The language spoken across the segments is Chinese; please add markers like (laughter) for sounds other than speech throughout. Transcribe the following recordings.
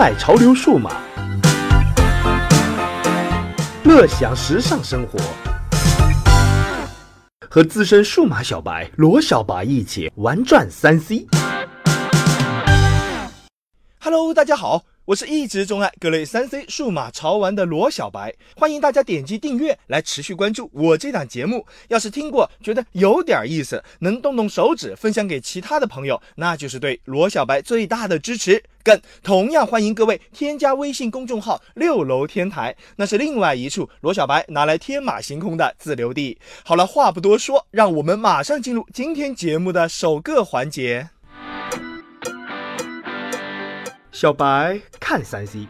爱潮流数码，乐享时尚生活，和资深数码小白罗小白一起玩转三 C。Hello，大家好。我是一直钟爱各类三 C 数码潮玩的罗小白，欢迎大家点击订阅来持续关注我这档节目。要是听过觉得有点意思，能动动手指分享给其他的朋友，那就是对罗小白最大的支持。更同样欢迎各位添加微信公众号“六楼天台”，那是另外一处罗小白拿来天马行空的自留地。好了，话不多说，让我们马上进入今天节目的首个环节。小白看三 C，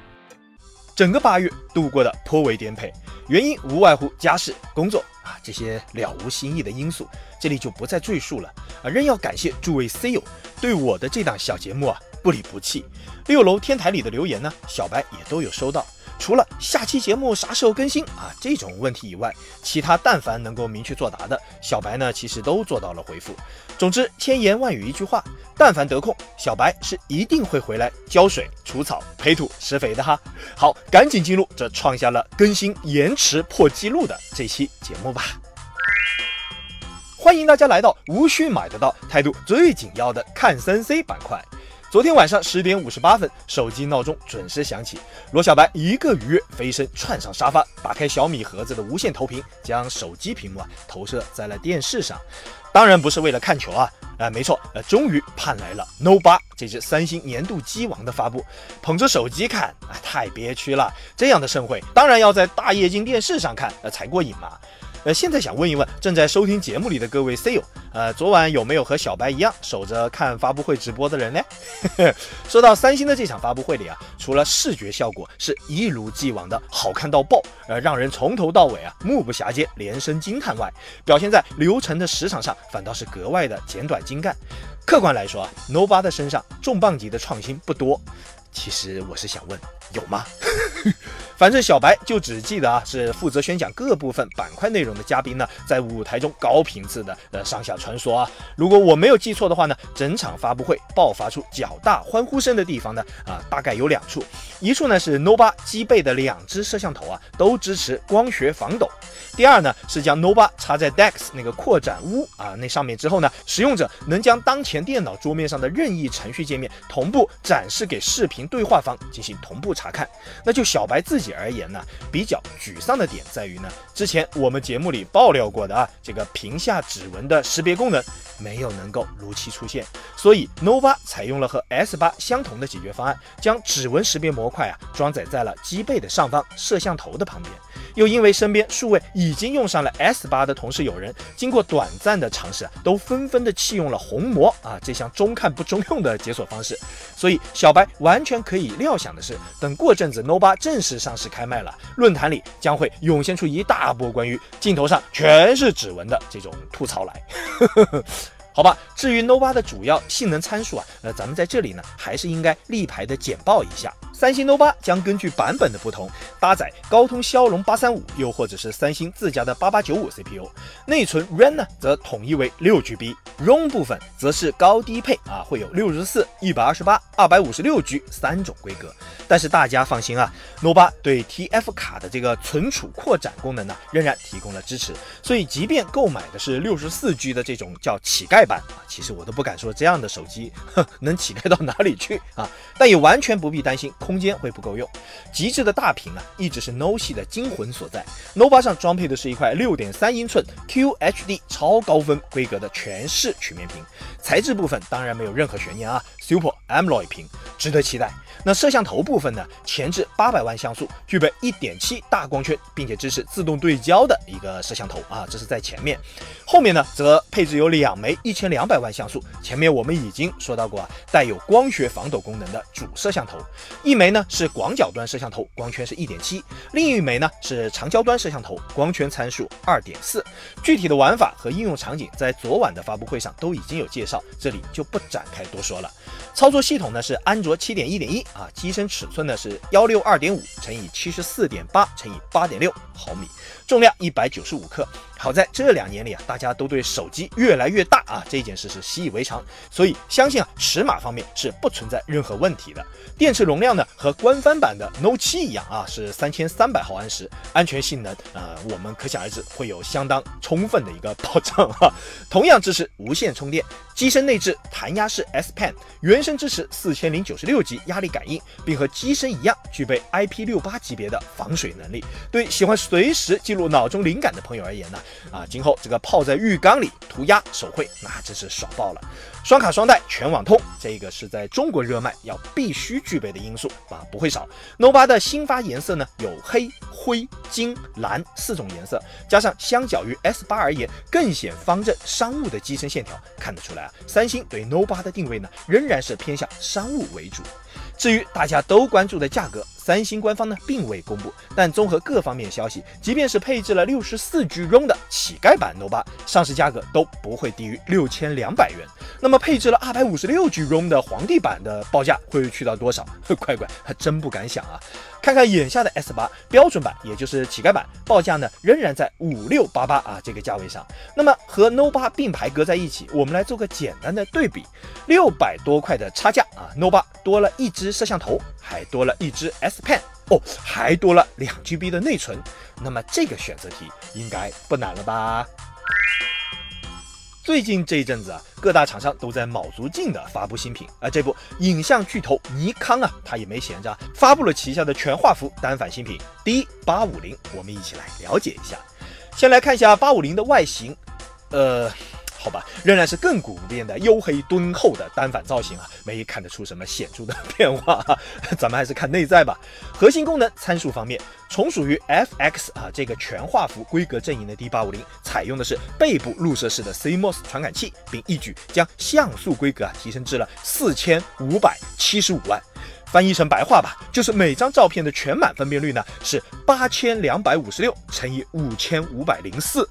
整个八月度过的颇为颠沛，原因无外乎家事、工作啊这些了无新意的因素，这里就不再赘述了啊。仍要感谢诸位 C 友对我的这档小节目啊不离不弃。六楼天台里的留言呢，小白也都有收到。除了下期节目啥时候更新啊这种问题以外，其他但凡能够明确作答的，小白呢其实都做到了回复。总之，千言万语一句话，但凡得空，小白是一定会回来浇水、除草、培土、施肥的哈。好，赶紧进入这创下了更新延迟破纪录的这期节目吧。欢迎大家来到无需买得到、态度最紧要的看三 C 板块。昨天晚上十点五十八分，手机闹钟准时响起。罗小白一个鱼跃飞身窜上沙发，打开小米盒子的无线投屏，将手机屏幕啊投射在了电视上。当然不是为了看球啊，啊没错，呃终于盼来了 Note 8这只三星年度机王的发布。捧着手机看啊太憋屈了，这样的盛会当然要在大液晶电视上看，呃才过瘾嘛。呃，现在想问一问正在收听节目里的各位 C 友，呃，昨晚有没有和小白一样守着看发布会直播的人呢？(laughs) 说到三星的这场发布会里啊，除了视觉效果是一如既往的好看到爆，呃，让人从头到尾啊目不暇接，连声惊叹外，表现在流程的时长上反倒是格外的简短精干。客观来说啊，Nova 八的身上重磅级的创新不多。其实我是想问，有吗？(laughs) 反正小白就只记得啊，是负责宣讲各部分板块内容的嘉宾呢，在舞台中高频次的呃上下穿梭啊。如果我没有记错的话呢，整场发布会爆发出较大欢呼声的地方呢，啊，大概有两处。一处呢是 Note 8机背的两只摄像头啊，都支持光学防抖。第二呢是将 Note 8插在 DeX 那个扩展坞啊那上面之后呢，使用者能将当前电脑桌面上的任意程序界面同步展示给视频对话方进行同步查看。那就小白自己而言呢，比较沮丧的点在于呢，之前我们节目里爆料过的啊，这个屏下指纹的识别功能没有能够如期出现，所以 Nova 采用了和 S 八相同的解决方案，将指纹识别模块啊装载在了机背的上方摄像头的旁边。又因为身边数位已经用上了 S 八的同事友人，经过短暂的尝试啊，都纷纷的弃用了虹膜啊这项中看不中用的解锁方式，所以小白完全可以料想的是，等过阵子 No 八正式上市开卖了，论坛里将会涌现出一大波关于镜头上全是指纹的这种吐槽来。呵呵呵好吧，至于 Note 八的主要性能参数啊，呃，咱们在这里呢，还是应该立牌的简报一下。三星 Note 8将根据版本的不同，搭载高通骁龙八三五，又或者是三星自家的八八九五 CPU。内存 RAM 呢，则统一为六 GB，ROM 部分则是高低配啊，会有六十四、一百二十八、二百五十六 G 三种规格。但是大家放心啊，Note 8对 TF 卡的这个存储扩展功能呢，仍然提供了支持。所以即便购买的是六十四 G 的这种叫乞丐版。啊，其实我都不敢说这样的手机哼 (laughs) 能乞丐到哪里去 (laughs) 啊，但也完全不必担心。空间会不够用，极致的大屏啊，一直是 NO 系的精魂所在。nova 上装配的是一块六点三英寸 QHD 超高分规格的全视曲面屏，材质部分当然没有任何悬念啊，Super AMOLED 屏，值得期待。那摄像头部分呢？前置八百万像素，具备一点七大光圈，并且支持自动对焦的一个摄像头啊，这是在前面。后面呢，则配置有两枚一千两百万像素，前面我们已经说到过啊，带有光学防抖功能的主摄像头，一枚呢是广角端摄像头，光圈是一点七，另一枚呢是长焦端摄像头，光圈参数二点四。具体的玩法和应用场景在昨晚的发布会上都已经有介绍，这里就不展开多说了。操作系统呢是安卓七点一点一啊，机身尺寸呢是幺六二点五乘以七十四点八乘以八点六毫米，重量一百九十五克。好在这两年里啊，大家都对手机越来越大啊这件事是习以为常，所以相信啊尺码方面是不存在任何问题的。电池容量呢和官方版的 Note 7一样啊，是三千三百毫安时，安全性能呃我们可想而知会有相当充分的一个保障哈。(laughs) 同样支持无线充电，机身内置弹压式 S Pen，原生支持四千零九十六级压力感应，并和机身一样具备 IP 六八级别的防水能力。对喜欢随时记录脑中灵感的朋友而言呢？啊，今后这个泡在浴缸里涂鸦手绘，那真是爽爆了！双卡双待全网通，这个是在中国热卖要必须具备的因素啊，不会少。Note 8的新发颜色呢，有黑、灰、金、蓝四种颜色，加上相较于 S 八而言更显方正商务的机身线条，看得出来啊，三星对 Note 8的定位呢，仍然是偏向商务为主。至于大家都关注的价格，三星官方呢并未公布，但综合各方面消息，即便是配置了六十四 G ROM 的乞丐版 Note 8，上市价格都不会低于六千两百元。那么配置了二百五十六 G ROM 的皇帝版的报价会去到多少？乖乖，还真不敢想啊！看看眼下的 S 八标准版，也就是乞丐版，报价呢仍然在五六八八啊这个价位上。那么和 Note 8并排搁在一起，我们来做个简单的对比，六百多块的差价啊，Note 8多了一支摄像头，还多了一支 S Pen，哦，还多了两 GB 的内存。那么这个选择题应该不难了吧？最近这一阵子啊，各大厂商都在卯足劲的发布新品，而这部影像巨头尼康啊，它也没闲着，发布了旗下的全画幅单反新品 D 八五零，我们一起来了解一下。先来看一下八五零的外形，呃。好吧，仍然是亘古不变的黝黑敦厚的单反造型啊，没看得出什么显著的变化。咱们还是看内在吧。核心功能参数方面，从属于 FX 啊这个全画幅规格阵营的 D 八五零，采用的是背部入射式的 CMOS 传感器，并一举将像素规格啊提升至了四千五百七十五万。翻译成白话吧，就是每张照片的全满分辨率呢是八千两百五十六乘以五千五百零四。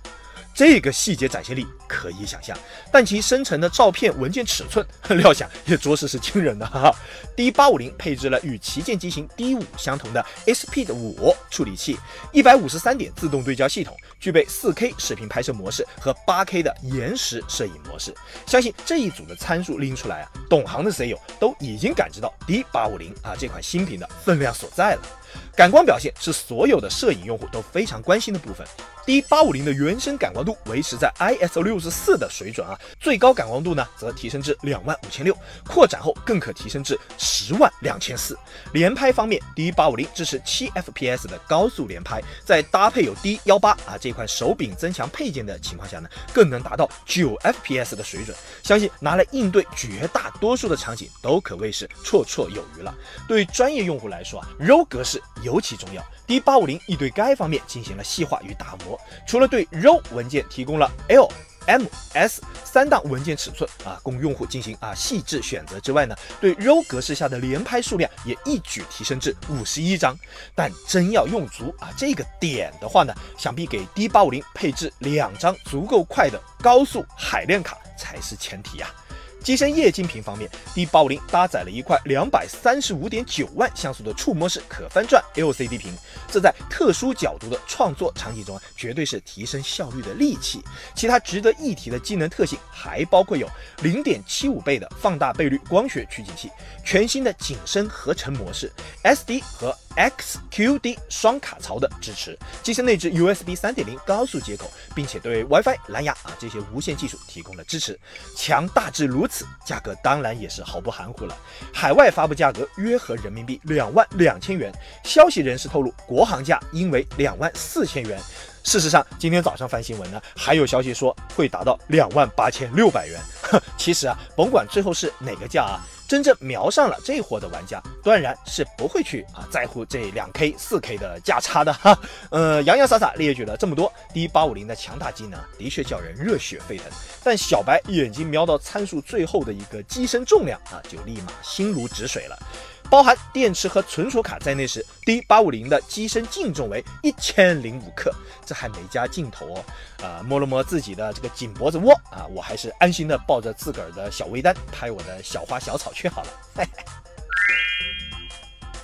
这个细节展现力可以想象，但其生成的照片文件尺寸，(laughs) 料想也着实是惊人的哈。哈 D 八五零配置了与旗舰机型 D 五相同的 SP 的五处理器，一百五十三点自动对焦系统，具备四 K 视频拍摄模式和八 K 的延时摄影模式。相信这一组的参数拎出来啊，懂行的 C 友都已经感知到 D 八五零啊这款新品的分量所在了。感光表现是所有的摄影用户都非常关心的部分。D 八五零的原生感光度维持在 ISO 六十四的水准啊，最高感光度呢则提升至两万五千六，扩展后更可提升至十万两千四。连拍方面，D 八五零支持七 FPS 的高速连拍，在搭配有 D 幺八啊这款手柄增强配件的情况下呢，更能达到九 FPS 的水准。相信拿来应对绝大多数的场景都可谓是绰绰有余了。对专业用户来说啊，RAW 格式尤其重要。D 八五零亦对该方面进行了细化与打磨，除了对 RAW 文件提供了 L、M、S 三档文件尺寸啊，供用户进行啊细致选择之外呢，对 RAW 格式下的连拍数量也一举提升至五十一张。但真要用足啊这个点的话呢，想必给 D 八五零配置两张足够快的高速海量卡才是前提呀。机身液晶屏方面，D 八五零搭载了一块两百三十五点九万像素的触摸式可翻转 LCD 屏，这在特殊角度的创作场景中啊，绝对是提升效率的利器。其他值得一提的机能特性还包括有零点七五倍的放大倍率光学取景器，全新的景深合成模式，SD 和 XQD 双卡槽的支持，机身内置 USB 三点零高速接口，并且对 WiFi、蓝牙啊这些无线技术提供了支持。强大至如此，价格当然也是毫不含糊了。海外发布价格约合人民币两万两千元，消息人士透露，国行价应为两万四千元。事实上，今天早上翻新闻呢，还有消息说会达到两万八千六百元。哼，(laughs) 其实啊，甭管最后是哪个价啊。真正瞄上了这货的玩家，断然是不会去啊在乎这两 K、四 K 的价差的哈。(laughs) 呃，洋洋洒洒列举了这么多 D 八五零的强大机能，的确叫人热血沸腾。但小白眼睛瞄到参数最后的一个机身重量啊，就立马心如止水了。包含电池和存储卡在内时，D 八五零的机身净重为一千零五克，这还没加镜头哦。啊，摸了摸自己的这个颈脖子窝啊，我还是安心的抱着自个儿的小微单拍我的小花小草去好了。嘿嘿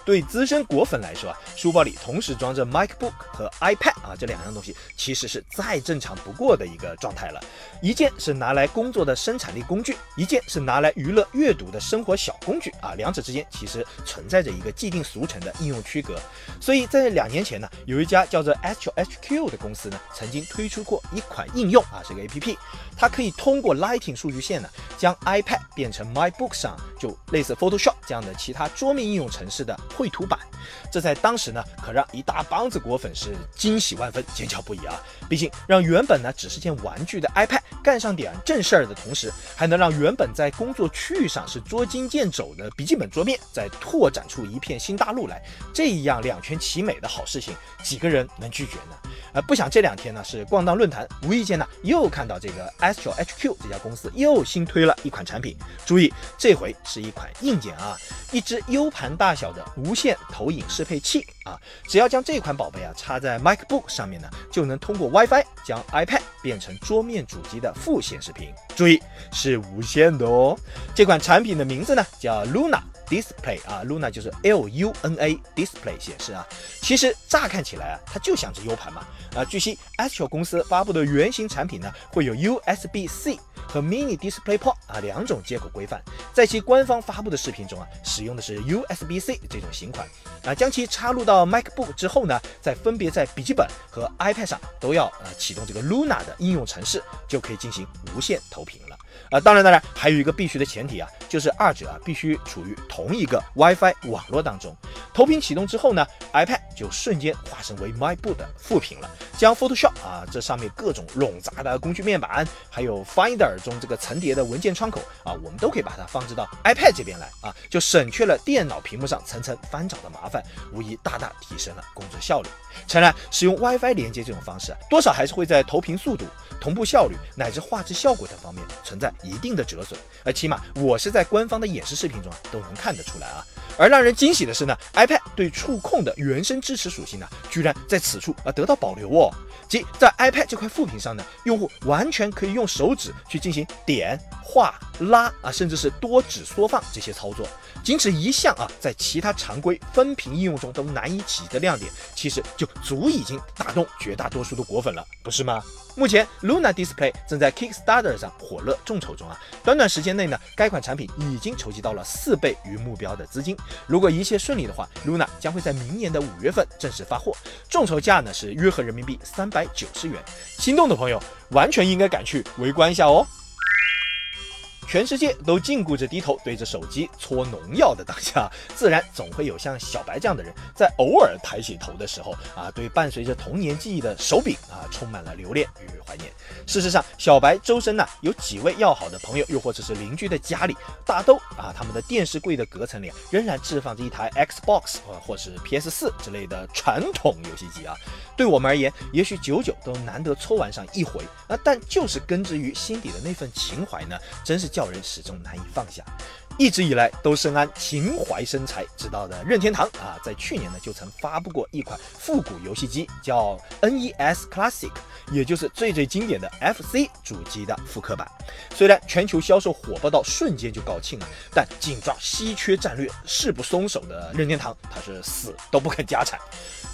对资深果粉来说啊，书包里同时装着 MacBook 和 iPad 啊，这两样东西其实是再正常不过的一个状态了。一件是拿来工作的生产力工具，一件是拿来娱乐阅读的生活小工具啊，两者之间其实存在着一个既定俗成的应用区隔。所以在两年前呢，有一家叫做 Astro HQ 的公司呢，曾经推出过一款应用啊，是个 APP，它可以通过 Lighting 数据线呢，将 iPad 变成 MacBook 上就类似 Photoshop 这样的其他桌面应用程式的绘图板。这在当时呢，可让一大帮子果粉是惊喜万分、尖叫不已啊！毕竟让原本呢只是件玩具的 iPad 干上点正事儿的同时，还能让原本在工作区域上是捉襟见肘的笔记本桌面，再拓展出一片新大陆来。这样两全其美的好事情，几个人能拒绝呢？呃，不想这两天呢是逛荡论坛，无意间呢又看到这个 Astro HQ 这家公司又新推了一款产品。注意，这回是一款硬件啊，一只 U 盘大小的无线投影适配器啊。只要将这款宝贝啊插在 MacBook 上面呢，就能通过 WiFi 将 iPad 变成桌面主机的副显示屏。注意，是无线的哦。这款产品的名字呢叫 Luna。Display 啊，Luna 就是 L U N A Display 显示啊，其实乍看起来啊，它就像只 U 盘嘛啊。据悉，Astro 公司发布的原型产品呢，会有 USB C 和 Mini DisplayPort 啊两种接口规范，在其官方发布的视频中啊，使用的是 USB C 这种型款啊，将其插入到到 MacBook 之后呢，再分别在笔记本和 iPad 上都要呃启动这个 Luna 的应用程式，就可以进行无线投屏了。啊，当然，当然，还有一个必须的前提啊，就是二者啊必须处于同一个 WiFi 网络当中。投屏启动之后呢，iPad 就瞬间化身为 MacBook 的副屏了，将 Photoshop 啊这上面各种冗杂的工具面板，还有 Finder 中这个层叠的文件窗口啊，我们都可以把它放置到 iPad 这边来啊，就省去了电脑屏幕上层层翻找的麻烦，无疑大大提升了工作效率。诚然，使用 WiFi 连接这种方式，多少还是会在投屏速度。同步效率乃至画质效果等方面存在一定的折损，而起码我是在官方的演示视频中啊都能看得出来啊。而让人惊喜的是呢，iPad 对触控的原生支持属性呢，居然在此处啊得到保留哦。即在 iPad 这块副屏上呢，用户完全可以用手指去进行点、画、拉啊，甚至是多指缩放这些操作。仅此一项啊，在其他常规分屏应用中都难以企及的亮点，其实就足已经打动绝大多数的果粉了，不是吗？目前 Luna Display 正在 Kickstarter 上火热众筹中啊，短短时间内呢，该款产品已经筹集到了四倍于目标的资金。如果一切顺利的话，Luna 将会在明年的五月份正式发货，众筹价呢是约合人民币三百九十元。心动的朋友完全应该赶去围观一下哦。全世界都禁锢着低头对着手机搓农药的当下，自然总会有像小白这样的人，在偶尔抬起头的时候啊，对伴随着童年记忆的手柄啊，充满了留恋与怀念。事实上，小白周身呢，有几位要好的朋友，又或者是邻居的家里，大都啊，他们的电视柜的隔层里啊，仍然置放着一台 Xbox 啊，或是 PS 四之类的传统游戏机啊。对我们而言，也许久久都难得搓玩上一回啊，但就是根植于心底的那份情怀呢，真是叫人始终难以放下。一直以来都深谙情怀生财之道的任天堂啊，在去年呢就曾发布过一款复古游戏机，叫 NES Classic，也就是最最经典的 FC 主机的复刻版。虽然全球销售火爆到瞬间就告罄了，但紧抓稀缺战略誓不松手的任天堂，他是死都不肯加产。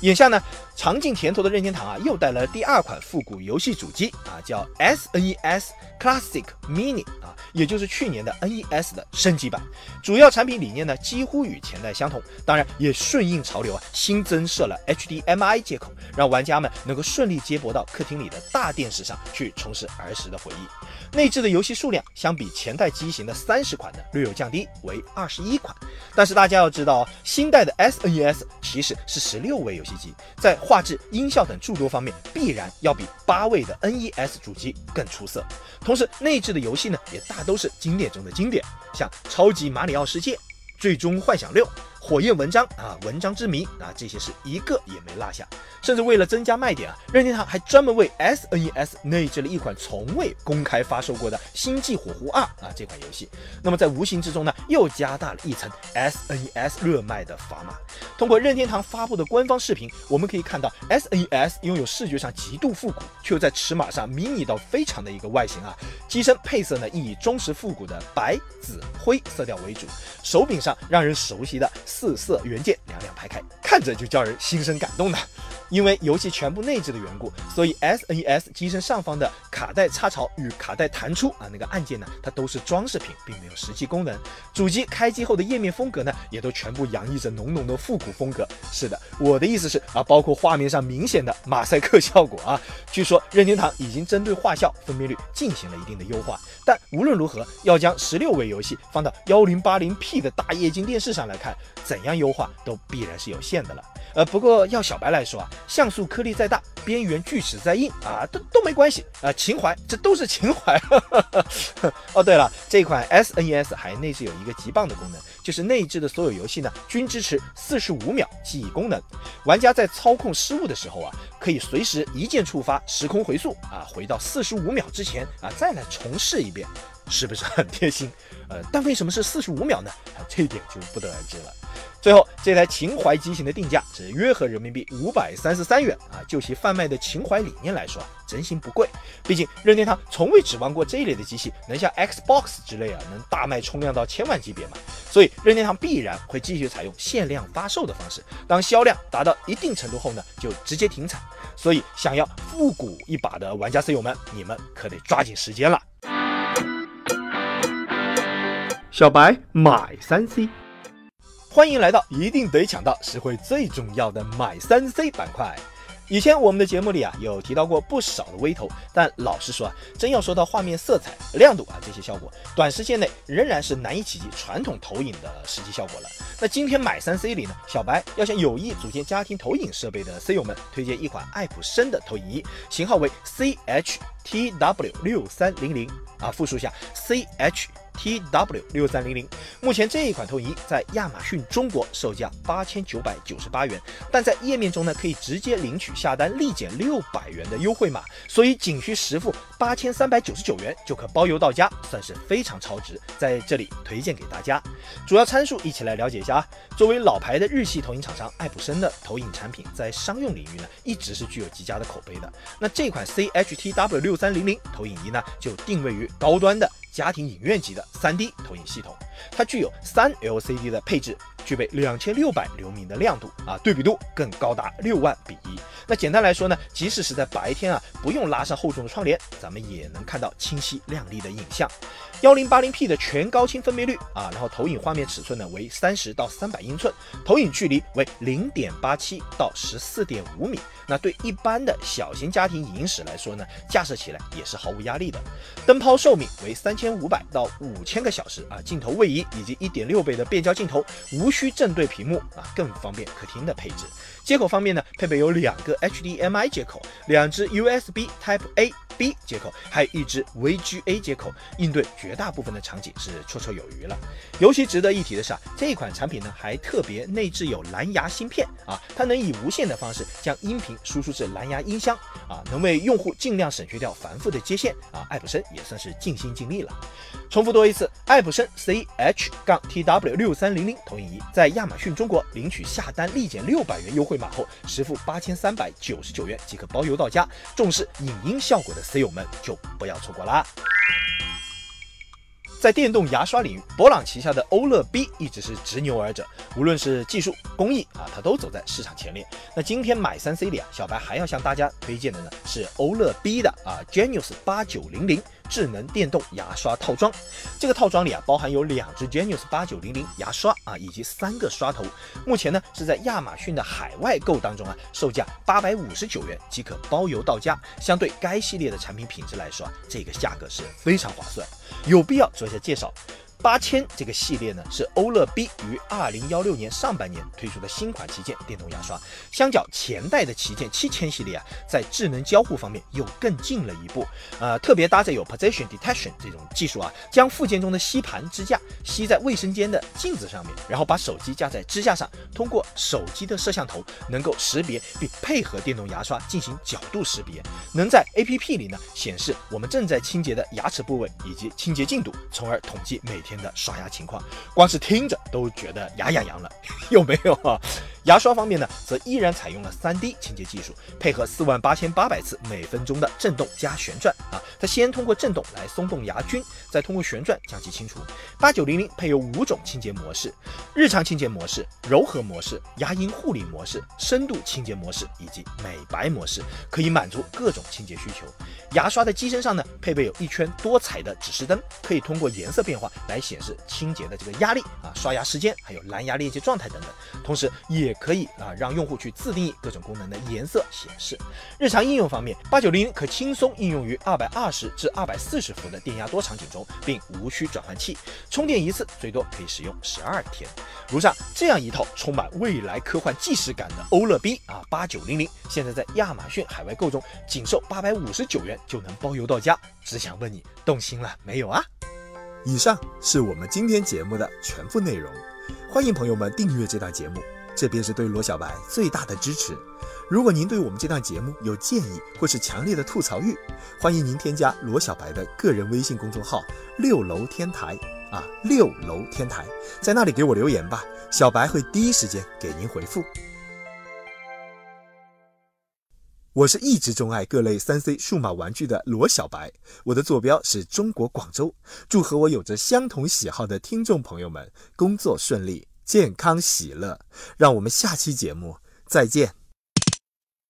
眼下呢，尝尽甜头的任天堂啊，又带来了第二款复古游戏主机啊，叫 SNES Classic Mini 啊，也就是去年的 NES 的升级版。主要产品理念呢，几乎与前代相同，当然也顺应潮流啊，新增设了 HDMI 接口，让玩家们能够顺利接驳到客厅里的大电视上去重拾儿时的回忆。内置的游戏数量相比前代机型的三十款呢，略有降低，为二十一款。但是大家要知道，新代的 SNES 其实是十六位游戏在画质、音效等诸多方面，必然要比八位的 NES 主机更出色。同时，内置的游戏呢，也大都是经典中的经典，像《超级马里奥世界》《最终幻想六》。火焰文章啊，文章之谜啊，这些是一个也没落下。甚至为了增加卖点啊，任天堂还专门为 SNES 内置了一款从未公开发售过的《星际火狐二》啊这款游戏。那么在无形之中呢，又加大了一层 SNES 热卖的砝码。通过任天堂发布的官方视频，我们可以看到 SNES 拥有视觉上极度复古，却又在尺码上迷你到非常的一个外形啊。机身配色呢，以忠实复古的白、紫、灰色调为主。手柄上让人熟悉的。四色元件两两排开，看着就叫人心生感动呢。因为游戏全部内置的缘故，所以 SNES 机身上方的卡带插槽与卡带弹出啊那个按键呢，它都是装饰品，并没有实际功能。主机开机后的页面风格呢，也都全部洋溢着浓浓的复古风格。是的，我的意思是啊，包括画面上明显的马赛克效果啊。据说任天堂已经针对画效分辨率进行了一定的优化，但无论如何，要将十六位游戏放到幺零八零 P 的大液晶电视上来看，怎样优化都必然是有限的了。呃，不过要小白来说啊，像素颗粒再大，边缘锯齿再硬啊，都都没关系啊，情怀，这都是情怀。(laughs) 哦，对了，这款 SNES 还内置有一个极棒的功能，就是内置的所有游戏呢均支持四十五秒记忆功能，玩家在操控失误的时候啊，可以随时一键触发时空回溯啊，回到四十五秒之前啊，再来重试一遍，是不是很贴心？呃，但为什么是四十五秒呢？这一点就不得而知了。最后，这台情怀机型的定价是约合人民币五百三十三元啊！就其贩卖的情怀理念来说，真心不贵。毕竟任天堂从未指望过这一类的机器能像 Xbox 之类啊，能大卖冲量到千万级别嘛。所以任天堂必然会继续采用限量发售的方式，当销量达到一定程度后呢，就直接停产。所以想要复古一把的玩家 C 友们，你们可得抓紧时间了。小白买三 C。欢迎来到一定得抢到实惠最重要的买三 C 板块。以前我们的节目里啊有提到过不少的微投，但老实说啊，真要说到画面色彩、亮度啊这些效果，短时间内仍然是难以企及传统投影的实际效果了。那今天买三 C 里呢，小白要向有意组建家庭投影设备的 C 友们推荐一款爱普生的投影仪，型号为 CHTW 六三零零啊，复述一下 CH。TW 六三零零，目前这一款投影仪在亚马逊中国售价八千九百九十八元，但在页面中呢可以直接领取下单立减六百元的优惠码，所以仅需实付八千三百九十九元就可包邮到家，算是非常超值，在这里推荐给大家。主要参数一起来了解一下啊。作为老牌的日系投影厂商，爱普生的投影产品在商用领域呢一直是具有极佳的口碑的。那这款 CHTW 六三零零投影仪呢就定位于高端的。家庭影院级的 3D 投影系统，它具有三 LCD 的配置，具备两千六百流明的亮度啊，对比度更高达六万比一。那简单来说呢，即使是在白天啊，不用拉上厚重的窗帘，咱们也能看到清晰亮丽的影像。幺零八零 P 的全高清分辨率啊，然后投影画面尺寸呢为三十到三百英寸，投影距离为零点八七到十四点五米。那对一般的小型家庭影音室来说呢，架设起来也是毫无压力的。灯泡寿命为三千五百到五千个小时啊，镜头位以及一点六倍的变焦镜头，无需正对屏幕啊，更方便客厅的配置。接口方面呢，配备有两个 HDMI 接口，两只 USB Type A。B 接口，还有一支 VGA 接口，应对绝大部分的场景是绰绰有余了。尤其值得一提的是啊，这款产品呢还特别内置有蓝牙芯片啊，它能以无线的方式将音频输出至蓝牙音箱啊，能为用户尽量省去掉繁复的接线啊。爱普生也算是尽心尽力了。重复多一次，爱普生 C H 杠 TW 六三零零投影仪在亚马逊中国领取下单立减六百元优惠码后，实付八千三百九十九元即可包邮到家。重视影音效果的。C 友们就不要错过啦！在电动牙刷领域，博朗旗下的欧乐 B 一直是执牛耳者，无论是技术工艺啊，它都走在市场前列。那今天买三 C 里啊，小白还要向大家推荐的呢是欧乐 B 的啊 Genius 八九零零。智能电动牙刷套装，这个套装里啊包含有两只 Genius 八九零零牙刷啊，以及三个刷头。目前呢是在亚马逊的海外购当中啊，售价八百五十九元即可包邮到家。相对该系列的产品品质来说啊，这个价格是非常划算。有必要做一下介绍。八千这个系列呢，是欧乐 B 于二零幺六年上半年推出的新款旗舰电动牙刷。相较前代的旗舰七千系列啊，在智能交互方面又更进了一步。呃，特别搭载有 Position Detection 这种技术啊，将附件中的吸盘支架吸在卫生间的镜子上面，然后把手机架在支架上，通过手机的摄像头能够识别并配合电动牙刷进行角度识别，能在 APP 里呢显示我们正在清洁的牙齿部位以及清洁进度，从而统计每天。天的刷牙情况，光是听着都觉得牙痒痒了，(laughs) 有没有啊？牙刷方面呢，则依然采用了 3D 清洁技术，配合4万八千八百次每分钟的震动加旋转啊，它先通过震动来松动牙菌，再通过旋转将其清除。八九零零配有五种清洁模式：日常清洁模式、柔和模式、牙龈护理模式、深度清洁模式以及美白模式，可以满足各种清洁需求。牙刷的机身上呢，配备有一圈多彩的指示灯，可以通过颜色变化来显示清洁的这个压力啊、刷牙时间，还有蓝牙链接状态等等。同时，也可以啊让用户去自定义各种功能的颜色显示。日常应用方面，八九零零可轻松应用于二百二十至二百四十伏的电压多场景中，并无需转换器，充电一次最多可以使用十二天。如上这样一套充满未来科幻纪实感的欧乐 B 啊八九零零，现在在亚马逊海外购中仅售八百五十九元就能包邮到家。只想问你动心了没有啊？以上是我们今天节目的全部内容，欢迎朋友们订阅这档节目，这便是对罗小白最大的支持。如果您对我们这档节目有建议或是强烈的吐槽欲，欢迎您添加罗小白的个人微信公众号“六楼天台”啊，六楼天台，在那里给我留言吧，小白会第一时间给您回复。我是一直钟爱各类三 C 数码玩具的罗小白，我的坐标是中国广州。祝和我有着相同喜好的听众朋友们工作顺利、健康喜乐。让我们下期节目再见。